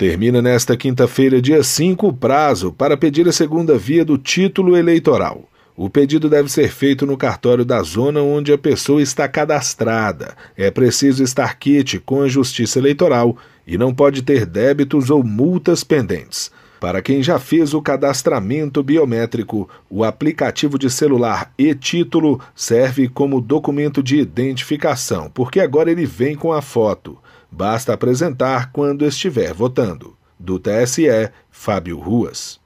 Termina nesta quinta-feira, dia 5, o prazo para pedir a segunda via do título eleitoral. O pedido deve ser feito no cartório da zona onde a pessoa está cadastrada. É preciso estar quite com a Justiça Eleitoral e não pode ter débitos ou multas pendentes. Para quem já fez o cadastramento biométrico, o aplicativo de celular e-título serve como documento de identificação, porque agora ele vem com a foto. Basta apresentar quando estiver votando. Do TSE, Fábio Ruas.